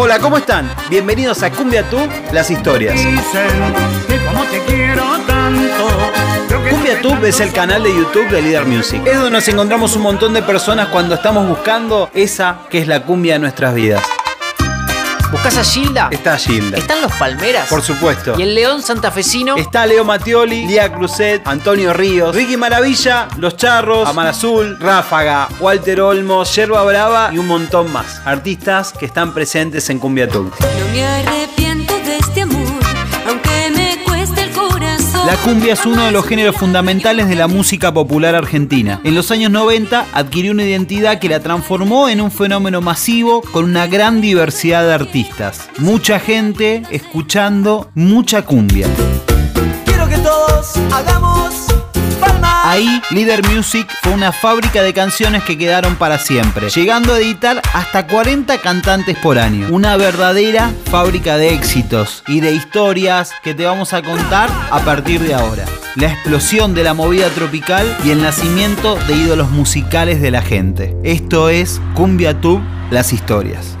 Hola, ¿cómo están? Bienvenidos a Cumbia Tube, las historias. Cumbia Tube es el canal de YouTube de Leader Music. Es donde nos encontramos un montón de personas cuando estamos buscando esa que es la cumbia de nuestras vidas. ¿Buscás a Gilda? Está Gilda. ¿Están los Palmeras? Por supuesto. ¿Y el León santafesino? Está Leo Mattioli, Lía Cruzet, Antonio Ríos, Ricky Maravilla, Los Charros, Amar Azul, Ráfaga, Walter Olmos, Yerba Brava y un montón más. Artistas que están presentes en Cumbia Tour. No me La cumbia es uno de los géneros fundamentales de la música popular argentina. En los años 90 adquirió una identidad que la transformó en un fenómeno masivo con una gran diversidad de artistas. Mucha gente escuchando mucha cumbia. Quiero que todos. Ahí, Leader Music fue una fábrica de canciones que quedaron para siempre, llegando a editar hasta 40 cantantes por año. Una verdadera fábrica de éxitos y de historias que te vamos a contar a partir de ahora. La explosión de la movida tropical y el nacimiento de ídolos musicales de la gente. Esto es Cumbia Tube, las historias.